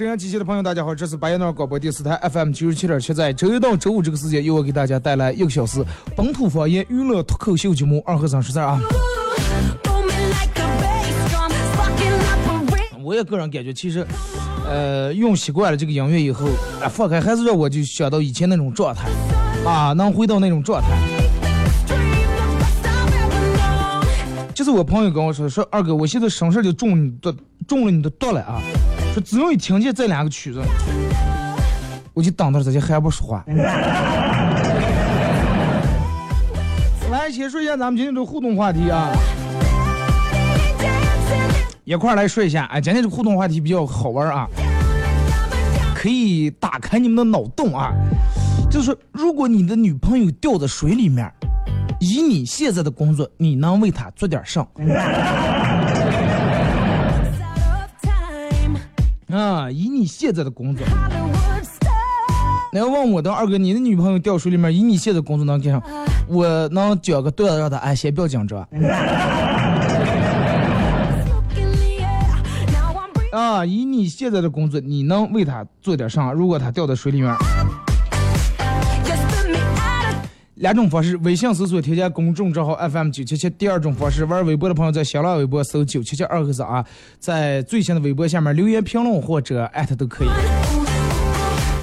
好了啊，沈阳机器的朋友，大家好，这是白夜闹广播电视台 FM 九十七点七，在周一到周五这个时间，由我给大家带来一个小时本土方言娱乐脱口秀节目《二和三十三》啊。我也个人感觉，其实，呃，用习惯了这个音乐以后，啊，放开还是让我就想到以前那种状态，啊，能回到那种状态。就是我朋友跟我说，说二哥，我现在身上就中你的中了你的毒了啊！说只要一听见这两个曲子，我就等到这些还不说话。来，先说一下咱们今天的互动话题啊，一块来说一下。哎，今天这互动话题比较好玩啊，可以打开你们的脑洞啊。就是如果你的女朋友掉在水里面，以你现在的工作，你能为她做点啥？啊，以你现在的工作.你要问我的二哥，你的女朋友掉水里面，以你现在的工作能干啥？我能讲个段子让她哎，先不要紧张 Look in the air. Now I'm breathing. 啊！以你现在的工作，你能为她做点啥？如果她掉到水里面，两种方式：微信搜索添加公众账号 FM 九七七；第二种方式，玩微博的朋友在新浪微博搜九七七二和尚啊，在最新的微博下面留言评论或者艾特都可以。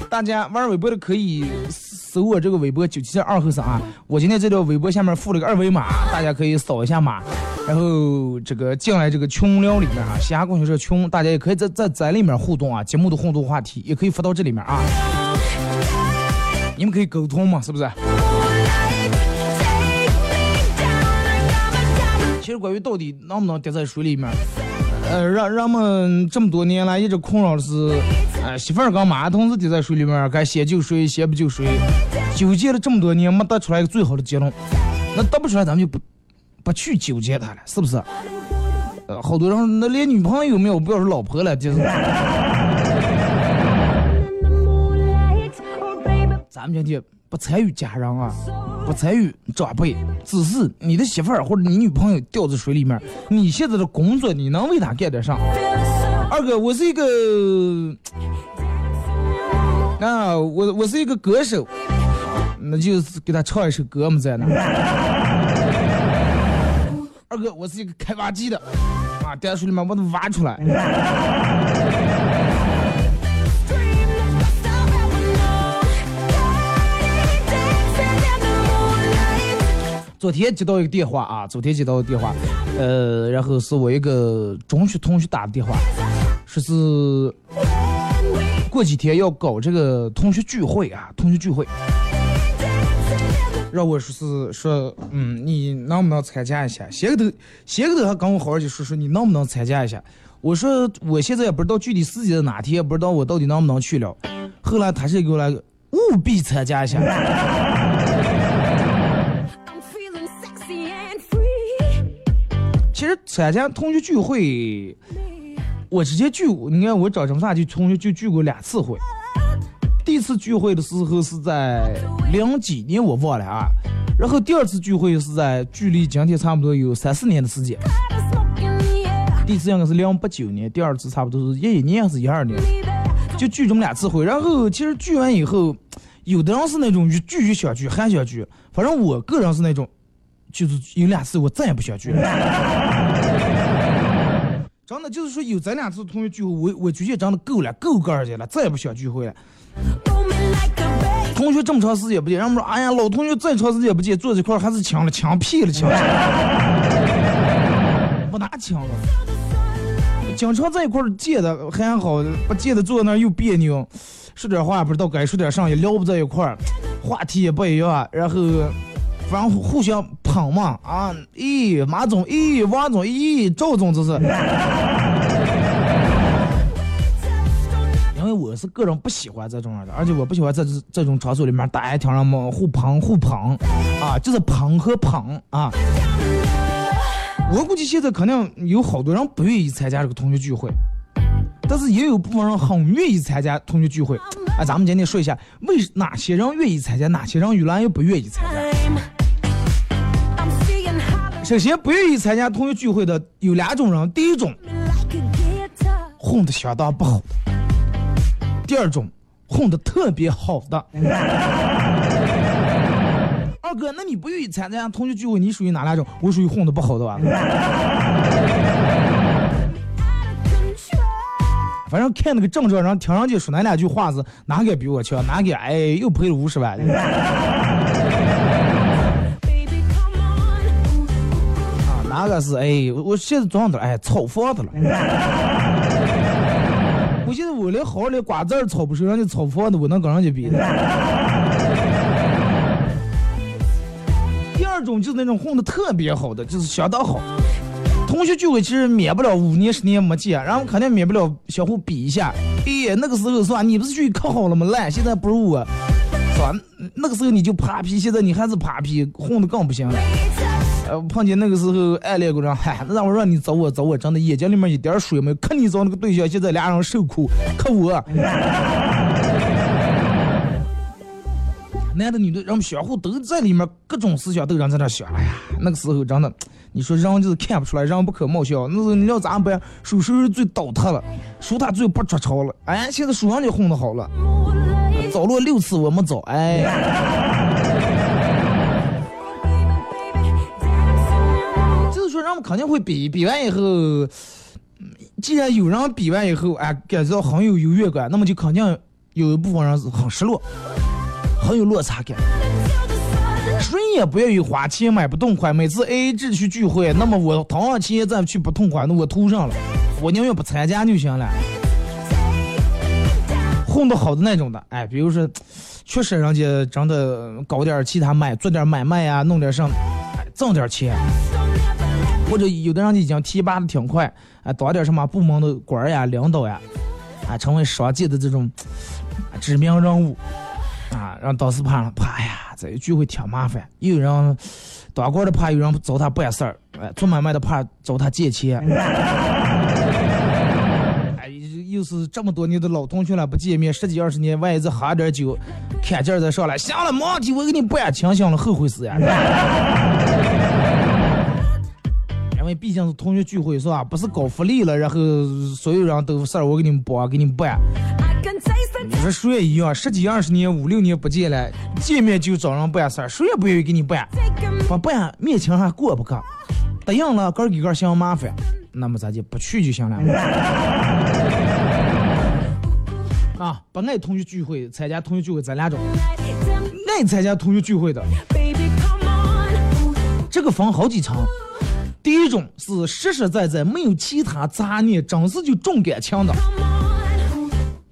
大家玩微博的可以搜我这个微博九七七二后生啊，我今天这条微博下面附了个二维码，大家可以扫一下码，然后这个进来这个群聊里面啊，嘻哈共享社群，大家也可以在在在里面互动啊，节目的互动话题也可以发到这里面啊，你们可以沟通嘛，是不是？关于到底能不能跌在水里面，呃，让人们这么多年来一直困扰的是，呃，媳妇儿跟妈同时跌在水里面，该先救谁，先不救谁，纠结了这么多年，没得出来一个最好的结论。那得不出来，咱们就不不去纠结它了，是不是？呃，好多人那连女朋友没有，不要说老婆了，就是。Oh. 咱们今天不参与家人啊，不参与长辈，只是你的媳妇儿或者你女朋友掉在水里面，你现在的工作你能为她干点啥？二哥，我是一个啊，我我是一个歌手，那就是给他唱一首歌嘛，在那。二哥，我是一个开挖机的，啊，掉水里面把它挖出来。昨天接到一个电话啊，昨天接到个电话，呃，然后是我一个中学同学打的电话，说是过几天要搞这个同学聚会啊，同学聚会。让我说是说，嗯，你能不能参加一下？先个头，先个头还跟我好好就说说你能不能参加一下。我说我现在也不知道具体时间在哪天，也不知道我到底能不能去了。后来他是给我来务必参加一下。实参加同学聚会，我之前聚过，你看我找这么大就同学就聚过两次会。第一次聚会的时候是在零几年，我忘了啊。然后第二次聚会是在距离今天差不多有三四年的时间。第一次应该是零八九年，第二次差不多是一一年还是一二年，就聚这么两次会。然后其实聚完以后，有的人是那种聚越想聚，还想聚。反正我个人是那种，就是有两次我再也不想聚了。真的就是说有咱俩次同学聚会，我我觉得真的够了，够个儿去了，再也不想聚会了。同学这么长时间不见，人们说，哎呀，老同学再长时间不见，坐这块儿还是抢了，抢屁了，抢。不拿抢了。经常在一块儿见的还好，不见的坐那儿又别扭，说点话不知道该说点啥，也聊不在一块儿，话题也不一样，然后反正互相捧嘛啊，咦，马总，咦，王总，咦，赵总，这是。因为我是个人不喜欢这种样的，而且我不喜欢在这这种场所里面大家听上么互捧互捧，啊，就是捧和捧啊。我估计现在肯定有好多人不愿意参加这个同学聚会，但是也有部分人很愿意参加同学聚会。啊，咱们今天说一下，为哪些人愿意参加，哪些人原来又不愿意参加。首先，不愿意参加同学聚会的有两种人，第一种混的相当不好的，第二种混的特别好的。二哥，那你不愿意参加同学聚会，你属于哪两种？我属于混的不好的吧。反正看那个郑州人，听人家说那两句话是哪个比我强，哪个哎又赔了五十万。啊，哪个是哎，我现在早上都哎炒房子了。我现在我连好好连瓜子儿炒不熟，人家炒房子，我能跟人家比的。第二种就是那种混的特别好的，就是相当好。同学聚会其实免不了五年十年没见，然后肯定免不了相互比一下。哎，那个时候是吧？你不是去可好了吗？烂，现在不如我，是吧？那个时候你就扒皮，现在你还是扒皮，混的更不行了。呃，碰见那个时候暗恋过人，嗨，那让我让你找我找我，真的眼睛里面一点水没有。看你找那个对象，现在俩人受苦，可我。男的女的，人们相互都在里面，各种思想都人在那想。哎呀，那个时候真的，你说人就是看不出来，人不可貌相。那你要咋办？数数人最倒塌了，数他最不着潮了。哎，现在数人家混的好了.找了六次我没找，哎。就是说，人们肯定会比，比完以后，嗯既然有人比完以后，哎，感觉到很有优越感，那么就肯定有一部分人是很失落，很有落差感。谁也不愿意花钱买不痛快，每次 AA 制去聚会，那么我同样钱再去不痛快，那我图上了，我宁愿不参加就行了。混得好的那种的，哎，比如说，确实人家真的搞点其他买，做点买卖呀、弄点上，哎，挣点钱。或者有的人已经提拔的挺快，啊，当点什么部门的官呀、领导呀，啊，成为商界的这种知名人物，啊，让导师怕怕，呀，这一聚会挺麻烦，又有人当官的怕有人找他办事儿，哎，做买卖的怕找他借钱，哎，又是这么多年的老同学了，不见面十几二十年，万一再喝点酒，看劲再上来，行了，没问题，我给你办，清醒了，后悔死呀！为毕竟是同学聚会是吧？不是搞福利了，然后所有人都事儿我给你们帮，给你们办。I can taste 你 the 说谁也一样，十几二十年、五六年不见了，见面就找人办事儿，谁也不愿意给你办。不办面前还过不去，答应了个儿给个嫌麻烦，那么咱就不去就行了。啊，不爱同学聚会，参加同学聚会咱俩找，爱参加同学聚会的，这个分好几层。第一种是实实在在没有其他杂念，真是就重感情的.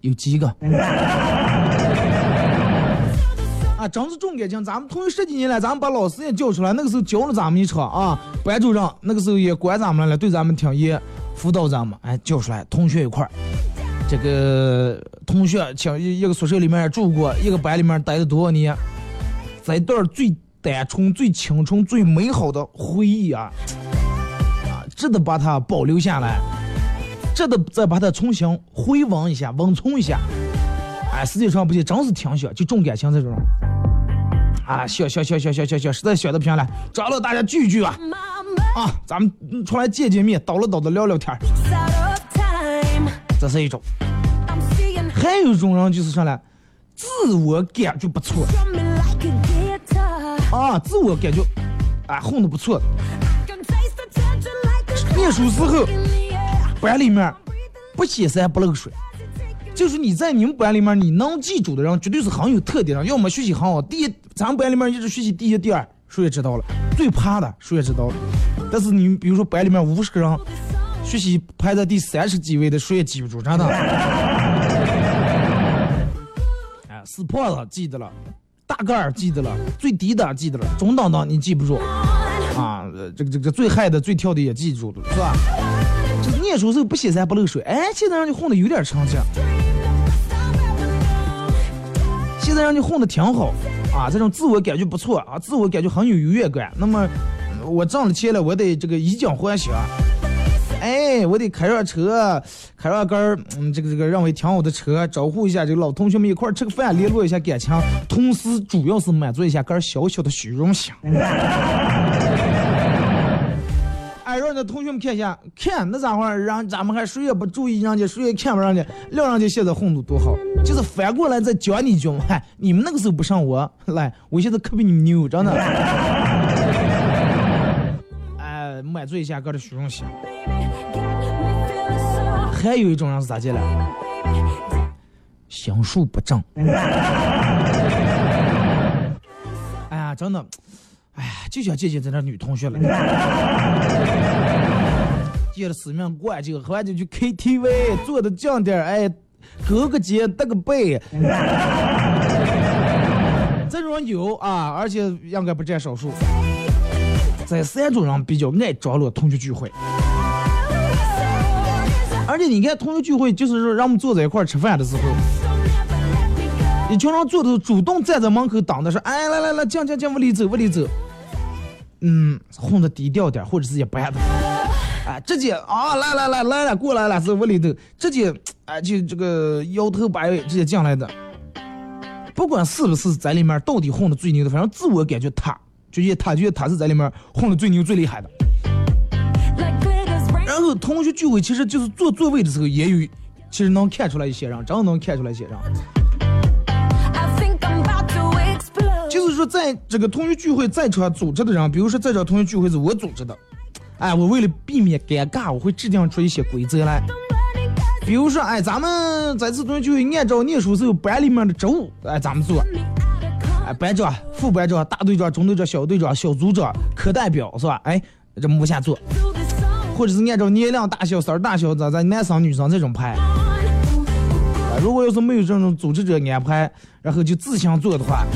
有几个？啊，真是重感情。咱们同学十几年来，咱们把老师也叫出来，那个时候教了咱们一场啊，班主任那个时候也管咱们了，对咱们挺严，辅导咱们，哎，叫出来，同学一块儿。这个同学请一一个宿舍里面住过，一个班里面待了多少年，这段最单纯、最青春、最美好的回忆啊，啊，值得把它保留下来，值得再把它重新回温一下、温存一下。哎，实际上不行，真是挺想就重感情这种。啊，想想想想想想想，实在想的不行了，找了大家聚聚啊啊，咱们出来见见面，叨了叨的聊聊天，这是一种。还有一种人就是啥呢？自我感觉不错啊，自我感觉啊混的不错。念书时候班里面不显山不漏水，就是你在你们班里面你能记住的人，绝对是很有特点的，要么学习很好。第一，咱们班里面一直学习第一、第二，谁也知道了。最怕的谁也知道了。但是你比如说班里面五十个人，学习排在第三十几位的，谁也记不住，真的。哎，死胖子记得了，大个儿记得了，最低的记得了，中等的你记不住。啊，这个这个最嗨的、最跳的也记住了，是吧？就是念书时候不显山不漏水，哎，现在让你混的有点成绩，现在让你混的挺好，啊，这种自我感觉不错啊，自我感觉很有优越感。那么我挣了钱了，我得这个以奖还乡，哎，我得开上车，开上根儿，嗯，这个这个认为挺好的车，招呼一下这个老同学们一块吃个饭，联络一下感情，同时主要是满足一下个小小的虚荣心。哎，让那同学们看一下，看那咋回事？让咱们还谁也不注意人家，谁也看不上人家，撂人家现在混的多好，就是反过来再讲你一句，嗨，你们那个时候不上我，来，我现在可比你们牛，真的。哎，满足一下个的虚荣心。还有一种人是咋进来？心术不正。哎呀，真的，哎，就想见见咱这女同学了。见了死命灌酒，喝完酒去 KTV，坐的近点儿，哎，隔个肩，搭个背。这种人有啊，而且应该不占少数。这三种人比较爱张罗同学聚会。而且你看，同学聚会就是说，让我们坐在一块吃饭的时候，一群人坐的主动站在门口等的是，哎，来来来，进进进，屋里走，屋里走。嗯，混的低调点，或者是一般的。哎，直接啊，来来来来了，过来了，走屋里头，直接哎就这个摇头摆尾，直接进来的。不管是不是在里面到底混的最牛的，反正自我感觉他，就觉他觉得他是在里面混的最牛最厉害的。然后同学聚会其实就是坐座位的时候也有，其实能看出来一些人，真的能看出来一些人。是说，在这个同学聚会在场组织的人，比如说在场同学聚会是我组织的，哎，我为了避免尴尬，我会制定出一些规则来。比如说，哎，咱们这次同学聚会按照念书时候班里面的职务，哎，咱们做，哎，班长、副班长、大队长、中队长、小队长、小组长、课代表是吧？哎，这么往下做，或者是按照年龄大小、色儿大小，咱咱男生女生这种排。啊如果要是没有这种组织者安排，然后就自行做的话，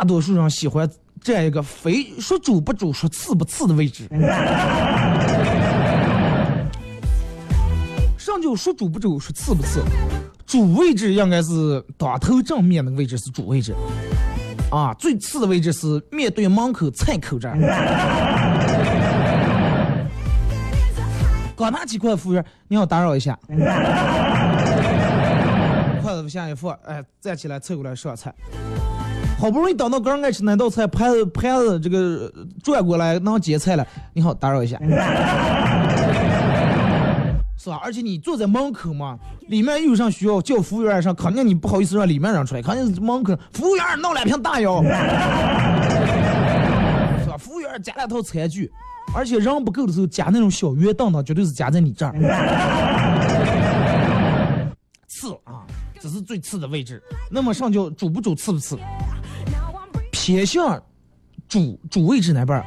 大多数人喜欢这样一个非说主不主、说次不次的位置。上就说主不主、说次不次，主位置应该是当头正面的位置是主位置，啊，最次的位置是面对门口菜口这儿。刚拿起筷子，服务员，你好，打扰一下。筷子往下一放，哎，站起来凑过来上菜。好不容易等到刚爱吃那道菜，盘子盘子这个转过来能接菜了。你好，打扰一下，是吧？而且你坐在门口嘛，里面有啥需要叫服务员上，肯定你不好意思让里面人出来，肯定是门口服务员弄两瓶大药，是吧？服务员加两套餐具，而且人不够的时候加那种小圆凳凳，绝对是加在你这儿。次啊，这是最次的位置。那么上叫主不主，次不次？偏向主主位置那边儿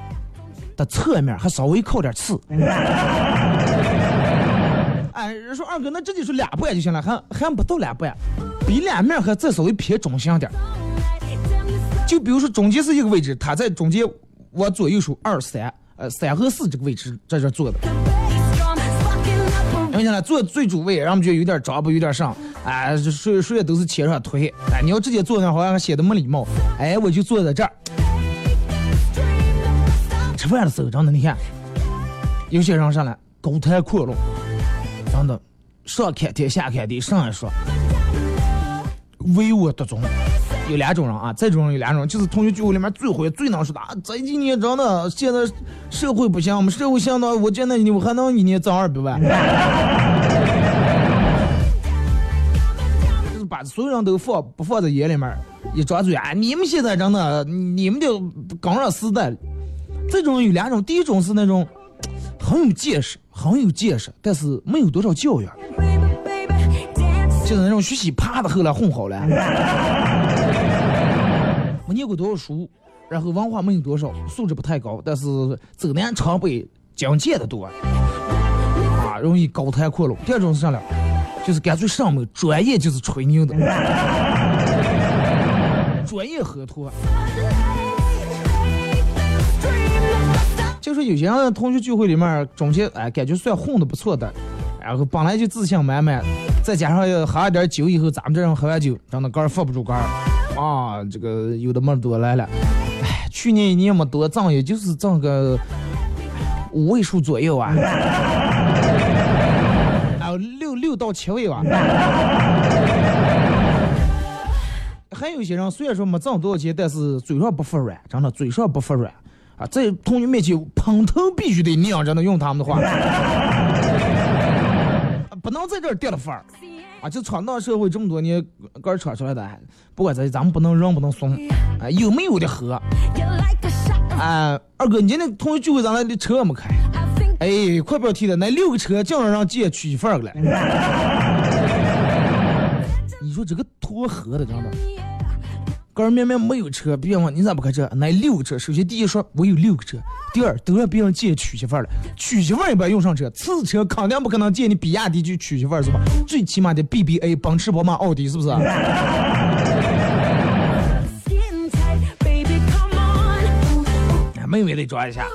的侧面还稍微靠点刺。哎，人说二哥，那这就是两半就行了，还还不到两半，比两面还再稍微偏中性点儿。就比如说中间是一个位置，他在中间往左右数二三，呃三和四这个位置在这坐的。因为现在坐最主位，让我们觉得有点张不有点上，哎，这谁谁也都是切上腿，哎，你要直接坐那好像显得没礼貌，哎，我就坐在这儿。吃饭的时候，真的，你看，有些人上来高谈阔论，真的，上看天下看地，上来说，唯我独尊。有两种人啊，这种人有两种，就是同学聚会里面最会最能说的啊，这几年真的现在社会不行，我们社会相当，我见那你我还能一年挣二百万。把所有人都放不放在眼里面，一张嘴啊，你们现在真的，你们就刚上时代。这种有两种，第一种是那种很有见识、很有见识，但是没有多少教养，就是那种学习啪的后来混好了，没念过多少书，然后文化没有多少，素质不太高，但是走南闯北，讲解的多，啊，容易高谈阔论。第二种是啥了？就是干脆上门，专业就是吹牛的，专业喝托。就说有些人同学聚会里面，中间哎感觉算混的不错的，然后本来就自信满满，再加上要喝了点酒以后，咱们这人喝完酒，真的肝儿放不住杆儿啊，这个有的没多来了。哎，去年一年没多挣，也就是挣个五位数左右啊，啊六六到七位吧。还有些人虽然说没挣多少钱，但是嘴上不服软，真的嘴上不服软啊，在同学面前捧头必须得拧真的，用他们的话，不能在这儿跌了份儿啊！就闯荡社会这么多年，个儿闯出来的，不管咋，咱们不能扔不能怂，啊，有没有的喝哎啊！二哥，你今天同学聚会咱俩的车没开？哎，快不要提了，那六个车竟然让姐娶媳妇儿了。你说这个托喝的真的，哥儿明明没有车，别人问你咋不开车？那六个车，首先第一说我有六个车，第二都让别人借娶媳妇儿了，娶媳妇儿也不要用上车，次车肯定不可能借你比亚迪去娶媳妇儿是吧？最起码得 BBA，奔驰、宝马、奥迪是不是. 妹妹得抓一下。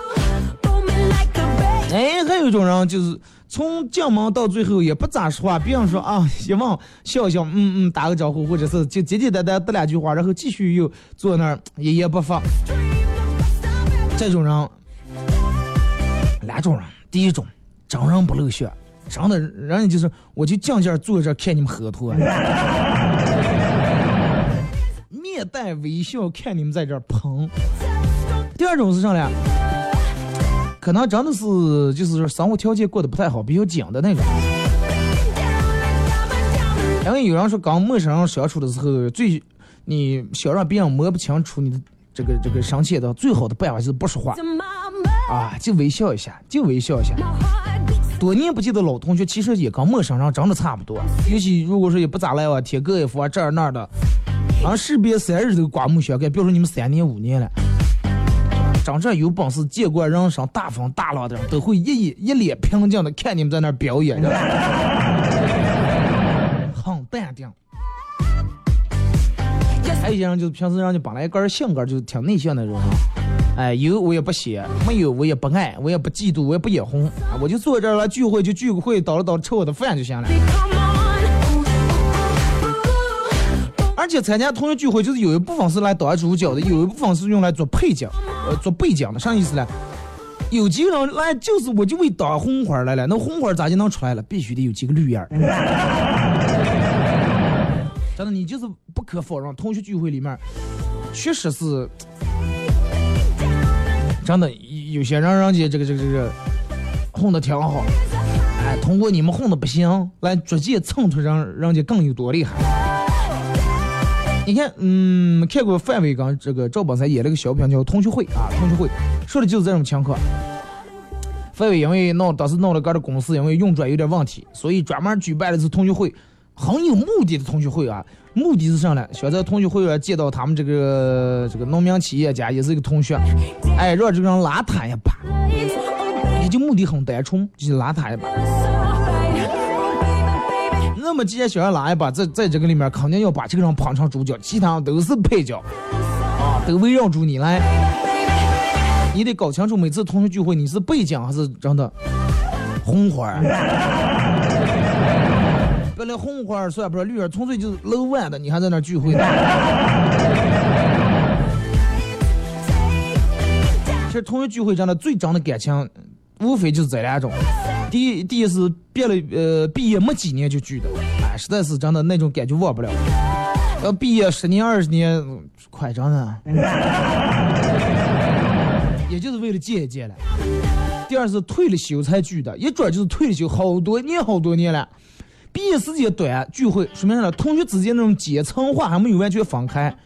哎，还有一种人就是从进门到最后也不咋说话，别人说啊，希望笑笑，嗯嗯，打个招呼，或者是就简简单单得两句话，然后继续又坐那儿一言不发。这种人，两种人，第一种真人不露馅，真的人家就是我就静静坐这儿看你们喝脱，面带微笑看你们在这儿捧。第二种是啥呢？可能真的是就是说生活条件过得不太好，比较紧的那种。因为有人说跟陌生人相处的时候，最你想让别人摸不清楚你的这个这个生气的最好的办法就是不说话啊，就微笑一下，就微笑一下。多年不见的老同学，其实也跟陌生人真的差不多。尤其如果说也不咋来往，贴个 F 啊这儿那儿的，啊士别三日都刮目相看，别说你们三年五年了。真正有本事、见过人生大风大浪的人，都会一一一脸平静的看你们在那表演，很淡定。还有一些人就是平时人家本来个人性格就是挺内向的那种人，哎，有我也不写，没有我也不爱，我也不嫉妒，我也不眼红，啊，我就坐这儿来聚会就聚个会，倒了倒吃我的饭就行了。而且参加同学聚会，就是有一部分是来当主角的，有一部分是用来做配角，呃，做背景的。啥意思呢？有几个人来就是我就为当红花来了，那红花咋就能出来了？必须得有几个绿叶儿。真的，你就是不可否认，同学聚会里面确实是真的有些人人家这个这个这个混的挺好，哎，通过你们混的不行，来逐渐蹭出人人家更有多厉害。你看，嗯，看过范伟刚这个赵本山演了个小品叫《同学会》啊，同学会说的就是这种情况。范伟因为闹当时闹了个的公司，因为运转有点问题，所以专门举办了一次同学会，很有目的的同学会啊。目的是啥呢？想在同学会上见到他们这个这个农民企业家，也是一个同学，哎，让这个人拉他一把，也就目的很单纯，就是拉他一把。那么既然想要拉一把，在在这个里面肯定要把这个人捧成主角，其他都是配角，啊，都围绕住你来。你得搞清楚每次同学聚会你是背景还是真的红花儿。别来红花儿算不上绿儿，纯粹就是楼万的，你还在那聚会呢。其实同学聚会真的最真的感情，无非就是这两种。第一，第一是毕了呃毕业没几年就聚的，哎，实在是真的那种感觉忘不了。要毕业十年二十年，嗯快真的，也就是为了见一见了。第二是退了休才聚的，一转就是退了休好多年好多年了。毕业时间短，聚会说明啥呢？同学之间那种阶层化还没有完全分开，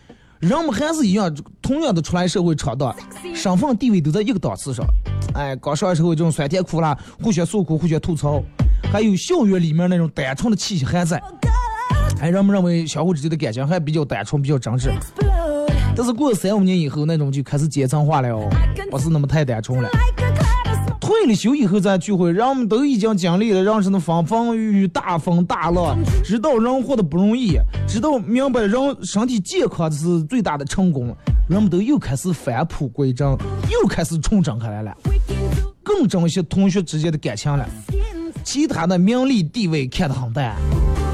人们还是一样，同样的出来社会闯荡，身份地位都在一个档次上。哎，刚上社会这种酸甜苦辣，互相诉苦，互相吐槽，还有校园里面那种单纯的气息还在。哎，人们认为相互之间的感情还比较单纯，比较真挚。但是过了三五年以后，那种就开始阶层化了哦，不是那么太单纯了。退了休以后再聚会，人们都已经经历了人生的风风雨雨、大风大浪，知道人活的不容易，知道明白人身体健康是最大的成功，人们都又开始返璞归真，又开始重整开来了，更珍惜同学之间的感情了。其他的名利地位看得很淡，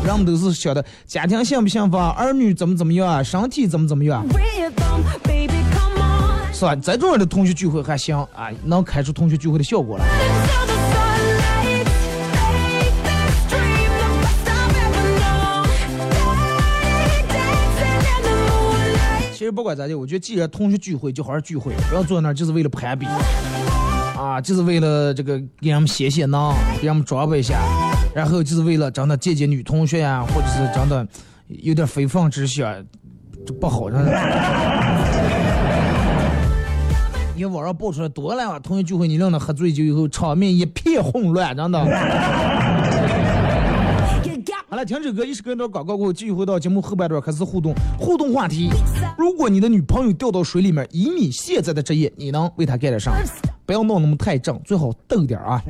人们都是晓得家庭幸不幸福啊，儿女怎么怎么样啊，身体怎么怎么样是吧？再重要的同学聚会还行啊，能开出同学聚会的效果来。其实不管咋地，我觉得既然同学聚会，就好好聚会，不要坐那儿就是为了攀比，啊，就是为了这个给人们写写囊，给人们装扮一下，然后就是为了真的见见女同学呀、或者是真的有点非分之想，这不好，真的。你看网上爆出来多了啊！同学聚会，你让他喝醉酒以后，场面一片混乱，真的。好了，听这歌一时跟着广告过后，继续回到节目后半段开始互动。互动话题：如果你的女朋友掉到水里面，以你现在的职业，你能为她干点啥？不要闹那么太正，最好逗点啊。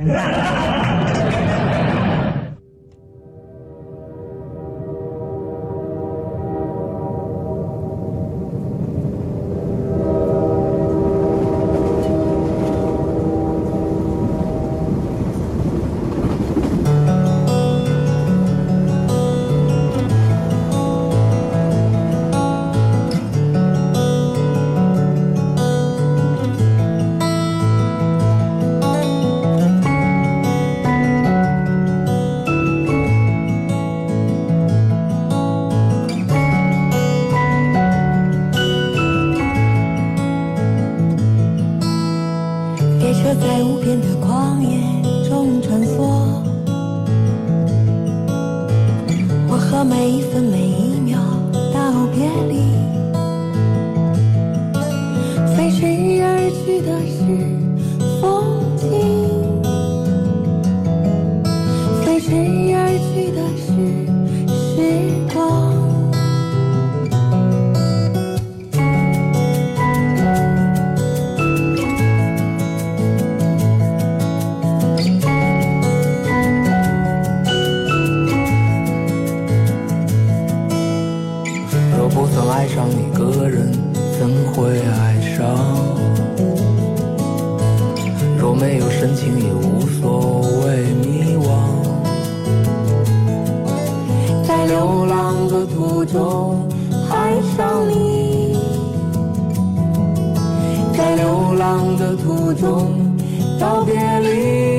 浪的途中道别离。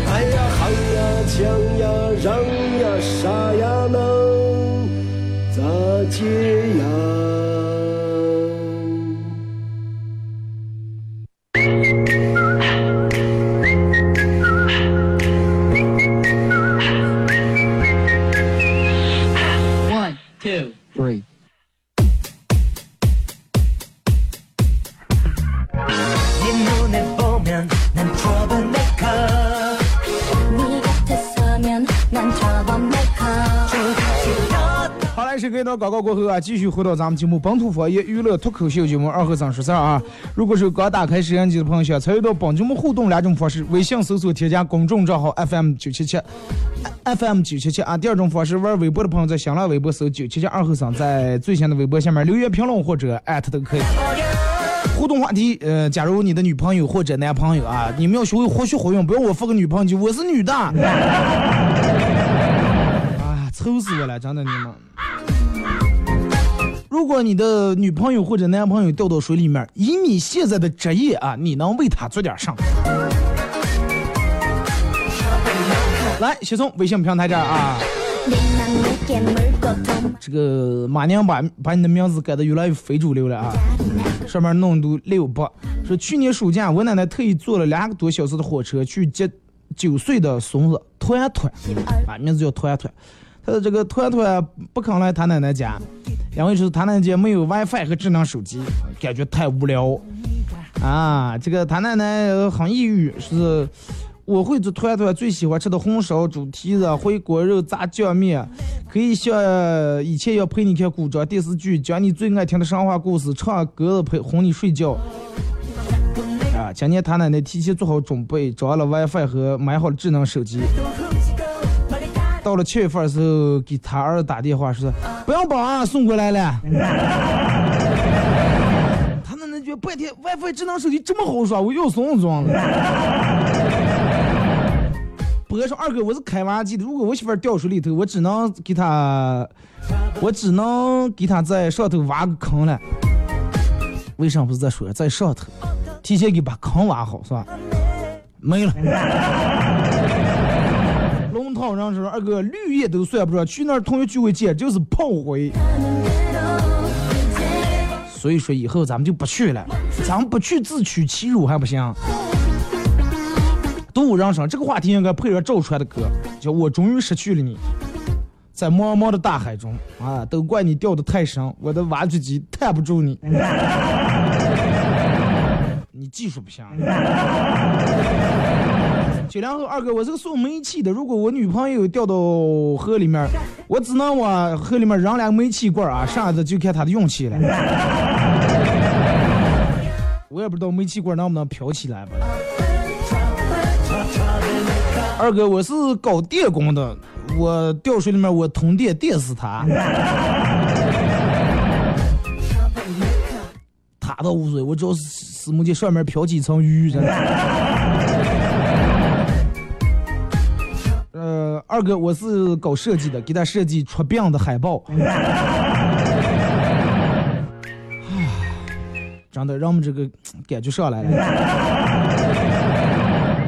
哎呀喊呀抢呀嚷呀啥呀能咋接呀？广告过后啊，继续回到咱们节目本土方言娱乐脱口秀节目二和尚说事儿啊。如果是刚打开摄像机的朋友，想参与到本节目互动两种方式：微信搜索添加公众账号 FM 九七七，FM 九七七啊。第二种方式，玩微博的朋友在新浪微博搜九七七二和尚，在最新的微博下面留言评论或者艾特都可以。互动话题，呃，假如你的女朋友或者男朋友啊，你们要学会活学活用，不要我发个女朋友我是女的。啊，愁死我了，真的你们。如果你的女朋友或者男朋友掉到水里面，以你现在的职业啊，你能为他做点啥？来，先从微信平台这儿啊，这个马娘把把你的名字改的越来越非主流了啊，上面弄都六八，说去年暑假我奶奶特意坐了两个多小时的火车去接九岁的孙子团团，啊，名字叫团团。他的这个团团不肯来他奶奶家，因为是他奶奶家没有 WiFi 和智能手机，感觉太无聊。啊，这个他奶奶很抑郁，是我会做团团最喜欢吃的红烧猪蹄子、回锅肉、炸酱面，可以像以前要陪你看古装电视剧，讲你最爱听的神话故事，唱歌陪哄你睡觉。啊，今年他奶奶提前做好准备，装了 WiFi 和买好了智能手机。到了七月份的时候，给他儿子打电话说：“不用绑啊，送过来了。”他奶奶觉得半天 WiFi 智能手机这么好耍，我又送装了。博说二哥，我是开挖机的，如果我媳妇掉水里头，我只能给她，我只能给她在上头挖个坑了。为啥不是在水上，在上头？提前给把坑挖好是吧？没了。龙套上说二哥绿叶都算不上，去那儿同学聚会见就是炮灰。所以说以后咱们就不去了，咱们不去自取其辱还不行？动物人生这个话题应该配合赵传的歌，叫我终于失去了你，在茫茫的大海中啊，都怪你掉的太深，我的挖掘机探不住你。你技术不行。九零后二哥，我是个送煤气的，如果我女朋友掉到河里面，我只能往河里面扔两个煤气罐啊，剩下的就看她的运气了。我也不知道煤气罐能不能飘起来吧。二哥，我是搞电工的，我掉水里面，我通电电死他。他倒无所谓，我只要死木见上面飘起一层雨，真的。二哥，我是搞设计的，给他设计出殡的海报。啊真的让我们这个感觉上来了。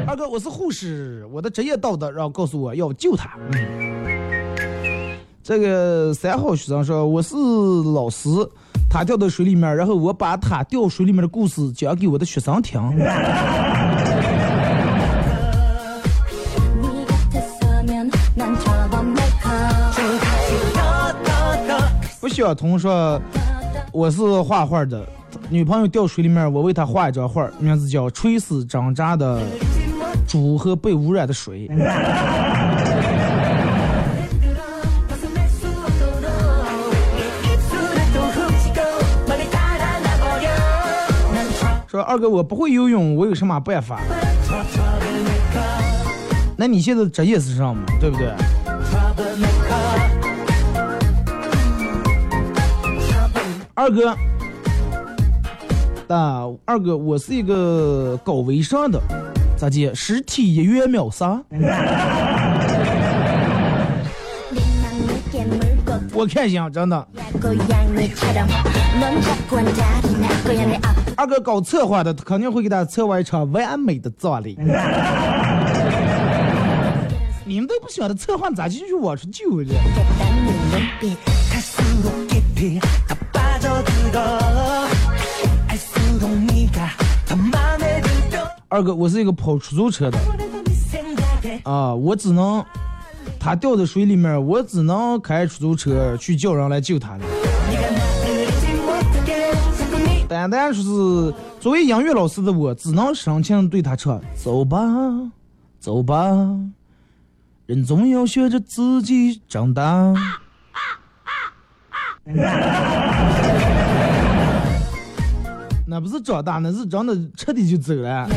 二哥，我是护士，我的职业道德让告诉我要救他。这个三号学生说我是老师，他掉到水里面，然后我把他掉水里面的故事讲给我的学生听。不晓彤说我是画画的，女朋友掉水里面，我为她画一张画，名字叫《垂死挣扎的猪和被污染的水》。说二哥，我不会游泳，我有什么办法？那你现在职业是啥嘛？对不对？二哥，啊，二哥，我是一个搞微商的，咋接？实体一元秒杀？我看行，真的。二哥搞策划的，肯定会给他策划一场完美的葬礼。你们都不晓得策划咋进去我出救去？二哥，我是一个跑出租车的，啊，我只能，他掉在水里面，我只能开出租车去叫人来救他了。单单说是作为音乐老师的我，只能深情对他唱：“走吧，走吧，人总要学着自己长大。啊”啊啊啊不是长大，那是真的彻底就走了。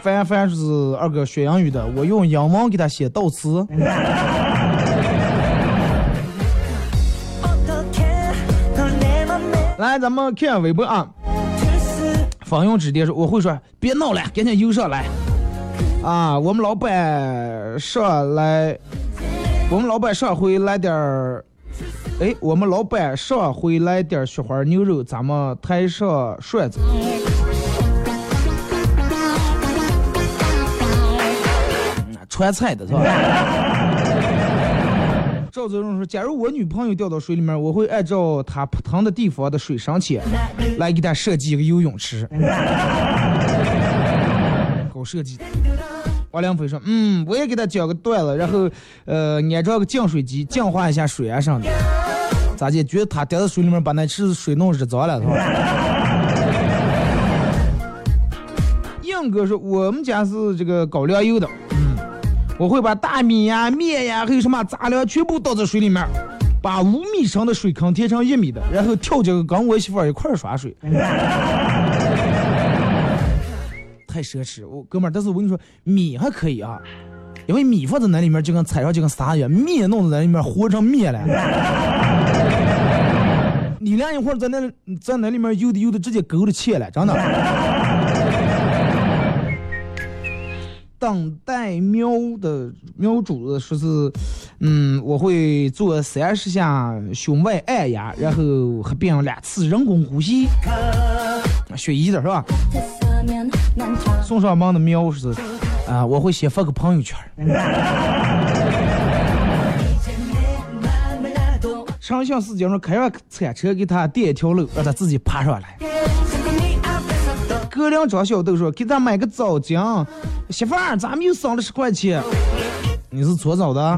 翻翻是二哥学英语的，我用英文给他写悼词。来，咱们看下微博啊，风用指点，我会说，别闹了，赶紧游上来啊。我们老板上来，我们老板上回来点儿。哎，我们老板上回来点儿雪花牛肉，咱们台上涮子。嗯川菜的是吧？” 赵泽荣说：“假如我女朋友掉到水里面，我会按照她扑腾的地方的水深浅，来给她设计一个游泳池。”搞设计。王良飞说：“嗯，我也给她讲个段子，然后呃安装个净水机，净化一下水啊上的。咋的？觉得他掉到水里面把那池子水弄热脏了是吧？”硬哥说：“我们家是这个搞粮油的，嗯，我会把大米呀、面呀，还有什么杂粮全部倒在水里面，把五米深的水坑填成一米的，然后跳进去跟我媳妇儿一块儿耍水。”太奢侈，我哥们儿，但是我跟你说，米还可以啊，因为米放在那里面就跟踩上就跟啥一样，面弄在那里面和成面了。两一会儿在那在那里面有的有的直接勾了起来真的等待喵的喵主子说是嗯我会做三十下胸外按压然后合并两次人工呼吸。学医的是吧？送上门的喵是啊我会先发个朋友圈。长相思节目开上铲车给他垫一条路让他自己爬上来。哥两张小豆说给他买个澡巾媳妇儿咱们又省了十块钱。你是搓澡的？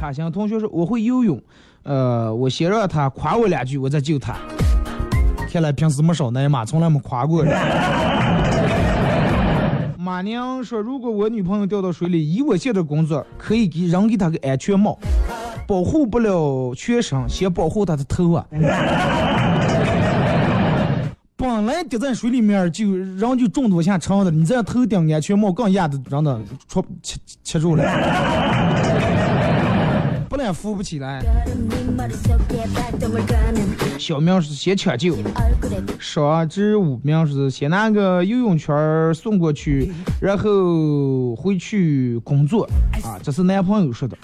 卡香同学说我会游泳。呃我先让他夸我两句我再救他看来平时没少挨骂从来没夸过人。马娘说，如果我女朋友掉到水里，以我现在工作，可以给扔给她个安全帽，保护不了全身，先保护她的头啊。本来掉在水里面就人就重多下长的，你这头顶安全帽更压的让的戳切切住了，不然扶不起来。小明是先抢救，上至五名是先拿个游泳圈送过去，然后回去工作啊。这是男朋友说的。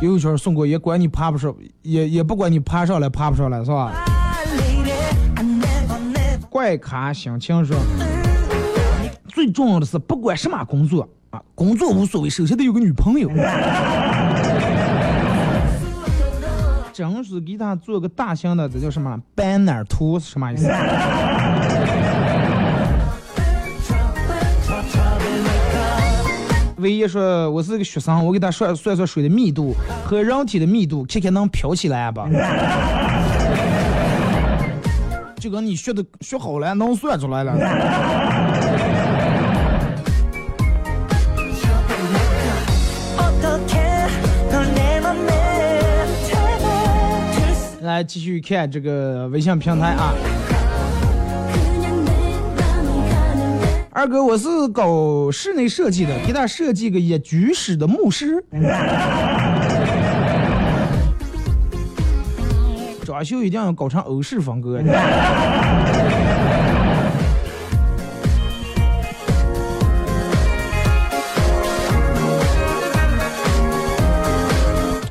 游泳圈送过，也管你爬不上，也也不管你爬上来爬不上来，是吧？怪卡心情楚，最重要的是，不管什么工作，啊，工作无所谓，首先得有个女朋友。真是给他做个大型的，这叫什么 banner 图是什么意思？唯一说我是个学生，我给他算算算水的密度和人体的密度，看看能飘起来吧。就跟你学的学好了，能算出来了。来继续看这个微信平台啊。二哥，我是搞室内设计的，给他设计个一居室的牧师。装修一定要搞成欧式风格。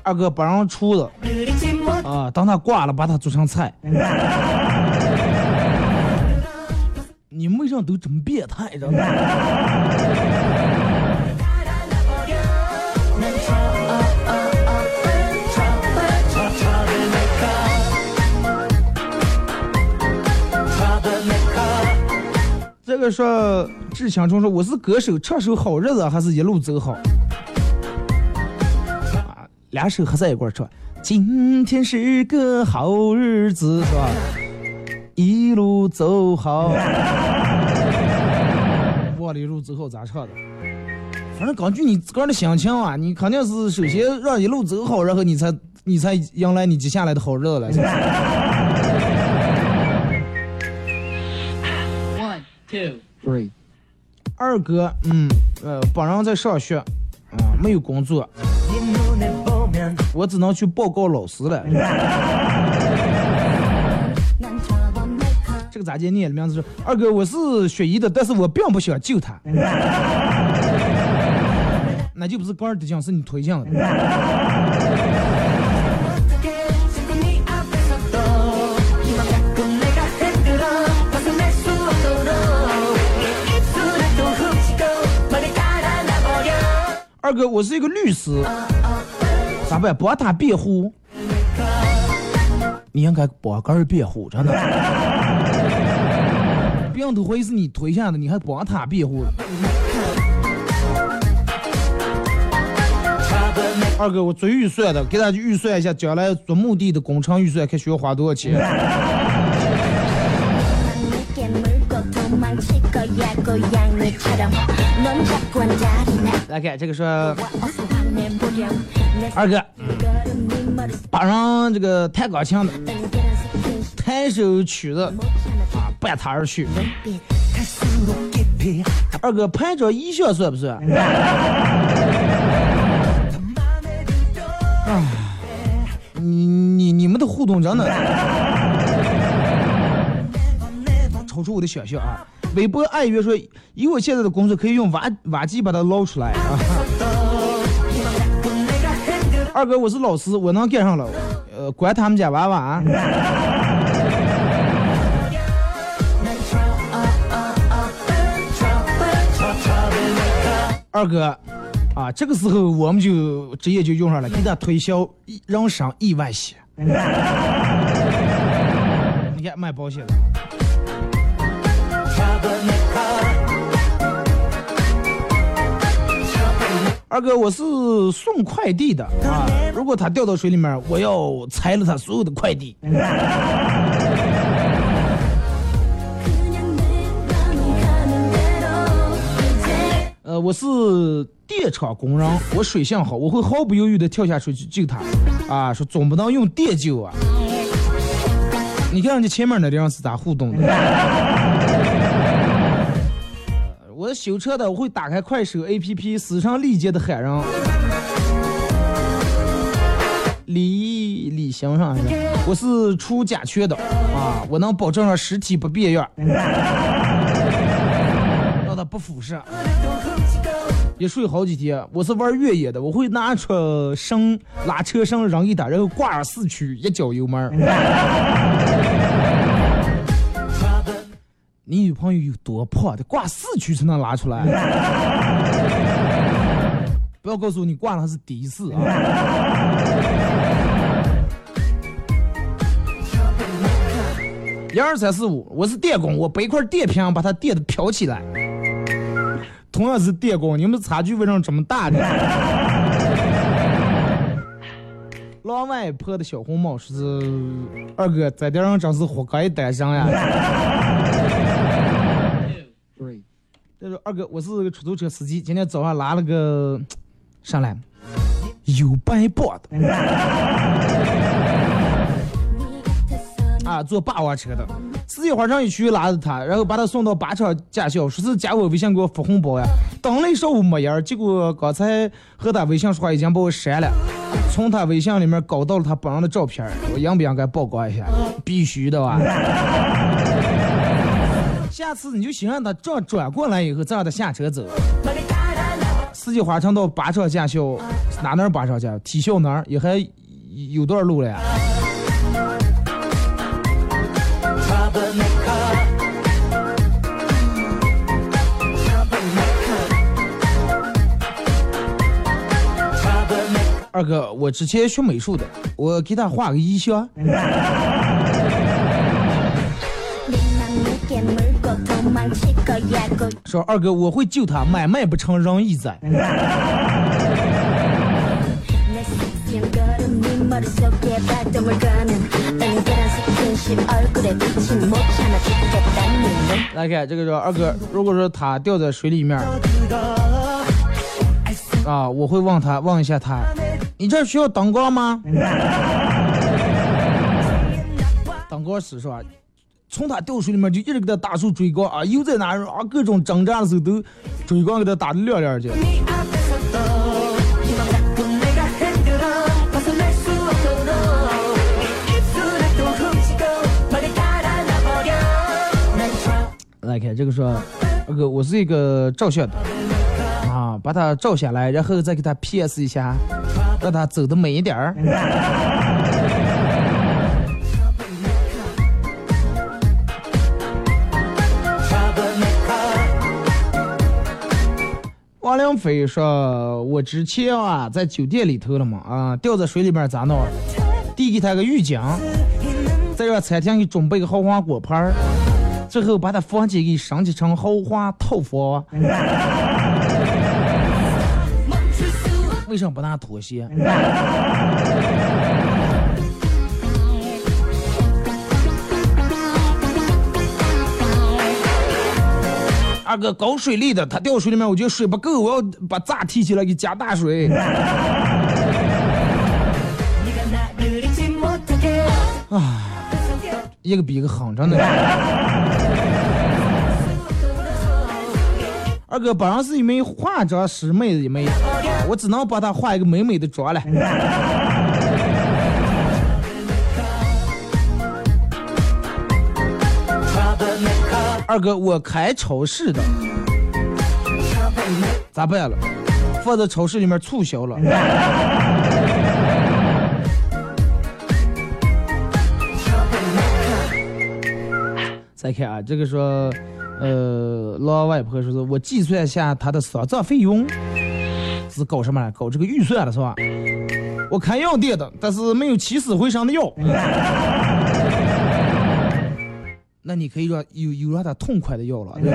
二哥不让出了啊，等他挂了，把它做成菜。你们为啥都这么变态？真的。这个说志强中说我是歌手，唱首好日子还是一路走好？啊，俩手合在一块儿唱。今天是个好日子，是吧？一路走好。忘了一路走好咋唱的？反正根据你自个儿的心情啊，你肯定是首先让一路走好，然后你才你才迎来你接下来的好日子了。One Three，二哥，嗯，呃，本人在上学，啊、没有工作，我只能去报告老师了。这个咋念？你的名字是二哥，我是学医的，但是我并不想救他。那就不是官儿的奖，是你推荐的。二哥，我是一个律师，咋办？帮他辩护？你应该帮个人辩护，真的。病都会是你推下的，你还帮他辩护？二哥，我做预算的，给大家预算一下，将来做墓地的工程预算，看需要花多少钱？来看这个说，二哥，把上这个弹钢琴的，弹首曲子啊，伴他而去。二哥，拍着衣裳算不算？啊，你你你们的互动真的超出我的想象啊！微博爱约说，以我现在的工作，可以用挖挖机把它捞出来啊。二哥，我是老师，我能干上了，呃，管他们家娃娃。啊二哥，啊，这个时候我们就直接就用上了，给他推销人身意外险。你看卖保险的。二哥，我是送快递的啊！如果他掉到水里面，我要拆了他所有的快递。呃，我是电厂工人，我水性好，我会毫不犹豫的跳下水去救他。啊，说总不能用电救啊！你看人家前面那人是咋互动的？我是修车的，我会打开快手 APP，死上力竭的喊人。李李行上是，我是出甲醛的啊，我能保证上实体不变样，让它不腐蚀。也睡好几天，我是玩越野的，我会拿出绳拉车绳扔一打，然后挂上四驱，一脚油门。你女朋友有多破？得挂四驱才能拉出来。不要告诉我你挂的是的士啊！一二三四五，我是电工，我背一块电瓶把它电的飘起来。同样是电工，你们差距为什么这么大呢？老外破的小红帽是二哥，在这上真是活该单身呀！这说二哥，我是个出租车司机，今天早上拉了个上来 有白棒的，啊坐霸王车的，四季花城一区拉着他，然后把他送到靶场驾校，说是加我微信给我发红包呀。等了一上午没人儿，结果刚才和他微信说话已经把我删了，从他微信里面搞到了他本人的照片儿，我应不应该曝光一下？必须的吧。下次你就先让他这样转过来以后，再让他下车走。四季花城到靶场驾校，哪哪儿靶场驾？体校哪儿也还有段路了呀。二哥，我之前学美术的，我给他画个意象。说二哥，我会救他，买卖不成仁义在。来看这个说二哥，如果说他掉在水里面，啊，我会问他问一下他，你这需要灯光吗？灯光死是吧？从他掉水里面就一直给他打树追光啊，又在哪啊？各种征战的时候都追光给他打的亮亮的。来看这个说，那个我是一个照相的啊，把它照下来，然后再给他 P S 一下，让他走的美一点儿。王良飞说：“我之前啊，在酒店里头了嘛，啊，掉在水里面咋弄？递给他个浴巾，再让餐厅给准备个豪华果盘，最后把他房间给升级成豪华套房。为什么不拿拖鞋？二哥搞水利的，他掉水里面，我觉得水不够，我要把闸提起来给加大水。啊，一个比一个狠，真的。二哥本来是一名化妆师妹子一枚，我只能把她化一个美美的妆了。二哥，我开超市的，咋办了？放在超市里面促销了。再看啊，这个说，呃，老外婆说是我计算下他的丧葬费用，是搞什么呢？搞这个预算了是吧？我开药店的，但是没有起死回生的药。那你可以让有有让他痛快的要了。对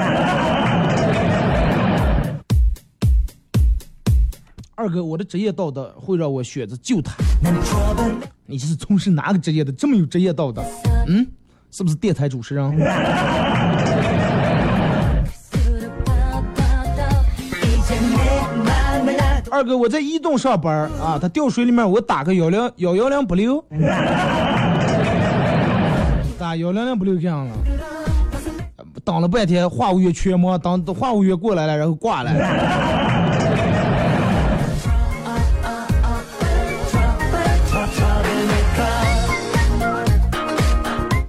二哥，我的职业道德会让我选择救他。你这是从事哪个职业的？这么有职业道德？嗯，是不是电台主持人？二哥，我在移动上班啊，他掉水里面，我打个幺零幺幺零不留。幺零零不留这样了。等了半天，话务员缺忙，等话务员过来了，然后挂了。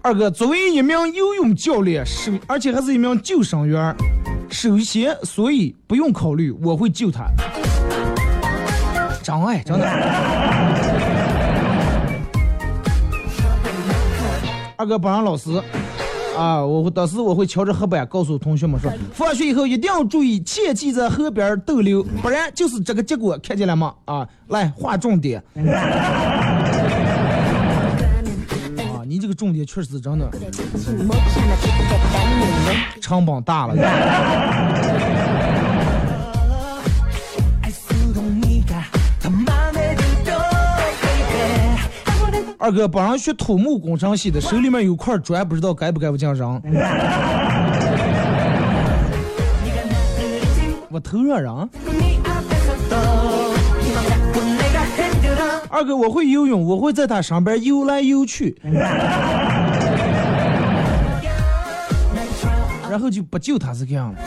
二哥，作为一名游泳教练，首而且还是一名救生员，首先，所以不用考虑，我会救他。真爱，真的。二哥不让老师。啊，我当时我会敲着黑板告诉同学们说，放学以后一定要注意，切记在河边逗留，不然就是这个结果，看见了吗？啊，来划重点。啊，你这个重点确实真的，成本大了。二哥本人学土木工程系的，手里面有块砖，不知道该不该不进扔。我头上人。二哥，我会游泳，我会在他身边游来游去。然后就不救他，是这样了。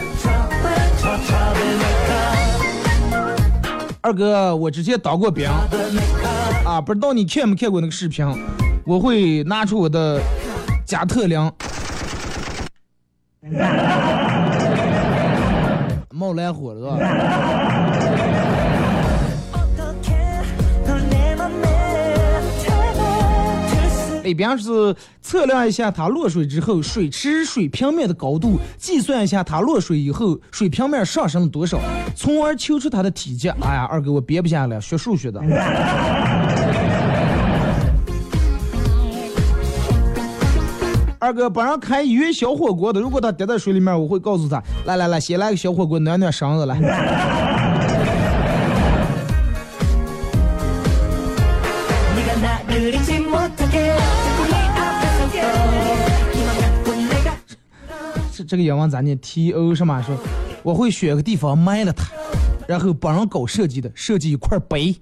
二哥，我之前当过兵。啊，不知道你看没看过那个视频？我会拿出我的加特林，冒蓝火了里边是测量一下它落水之后水池水平面的高度，计算一下它落水以后水平面上升了多少，从而求出它的体积。哎呀，二哥我憋不下了，学数学的。二哥帮人开医院小火锅的，如果他跌在水里面，我会告诉他：来来来，先来个小火锅暖暖身子来。这这个愿望咋念？T O 什么说？我会选个地方埋了他，然后帮人搞设计的，设计一块碑。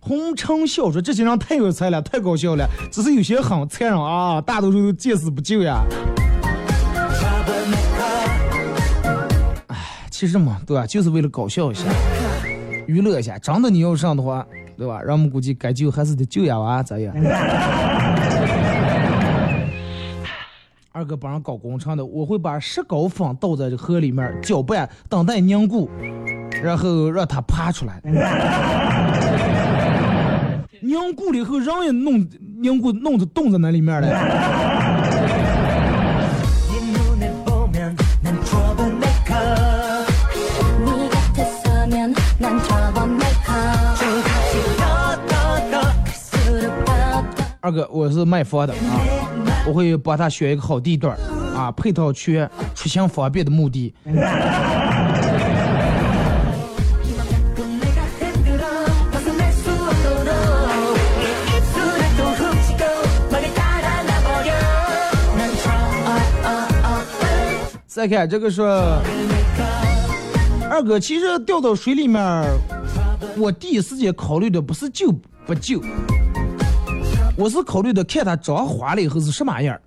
红尘笑说：“这些人太有才了，太搞笑了，只是有些很残忍啊，大多数都见死不救呀。”哎，其实嘛，对吧？就是为了搞笑一下，娱乐一下。真的你要上的话，对吧？让我们估计该救还是得救呀，娃咋样？二哥帮人搞工程的，我会把石膏粉倒在这河里面搅拌，等待凝固，然后让它爬出来。凝固了以后，人也弄凝固弄着冻在那里面了。哥，我是卖房的啊，我会帮他选一个好地段啊，配套全，出行方便的目的。再看这个说，二哥，其实掉到水里面，我第一时间考虑的不是救不救，我是考虑的看他长花了以后是什么样儿。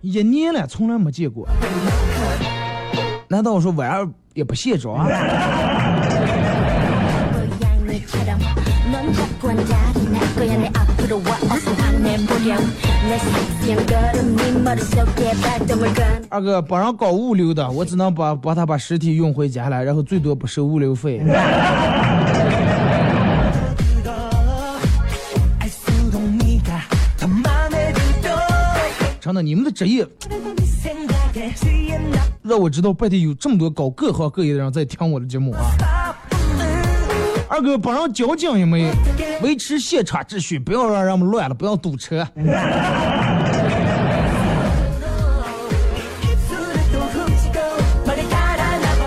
一年了，从来没见过。难道我说晚上也不卸妆？二哥帮人搞物流的，我只能帮帮他把尸体运回家来，然后最多不收物流费。那，你们的职业让我知道外地有这么多搞各行各业的人在听我的节目啊！二哥帮人交警也没维持现场秩序，不要让人们乱了，不要堵车。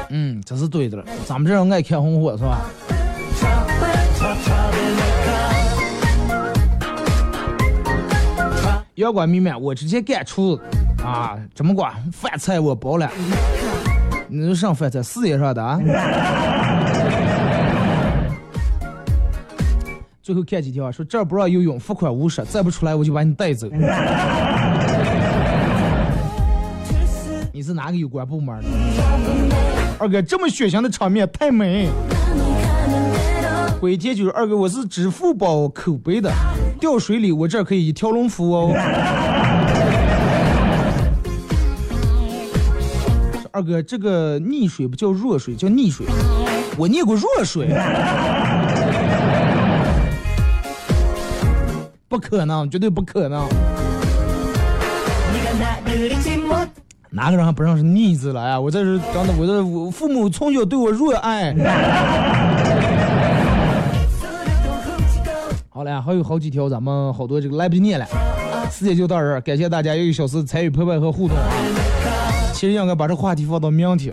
嗯，这是对的了，咱们这人爱看红火是吧？阳光明媚，我直接干厨子啊！怎么管？饭菜我包了，你上饭菜事业上的啊！最后看几条，说这儿不让游泳，罚款五十，再不出来我就把你带走。你是哪个有关部门的？二哥，这么血腥的场面太美。回帖就是二哥，我是支付宝口碑的，掉水里我这可以一条龙服务哦。二哥，这个溺水不叫弱水，叫溺水。我溺过弱水。不可能，绝对不可能。哪个人还不让是逆字了呀？我这是真的，我这父母从小对我热爱。好了，还有好几条，咱们好多这个来不及念了，时间就到这儿，感谢大家一个小时参与陪伴和互动啊！其实应该把这话题放到明天。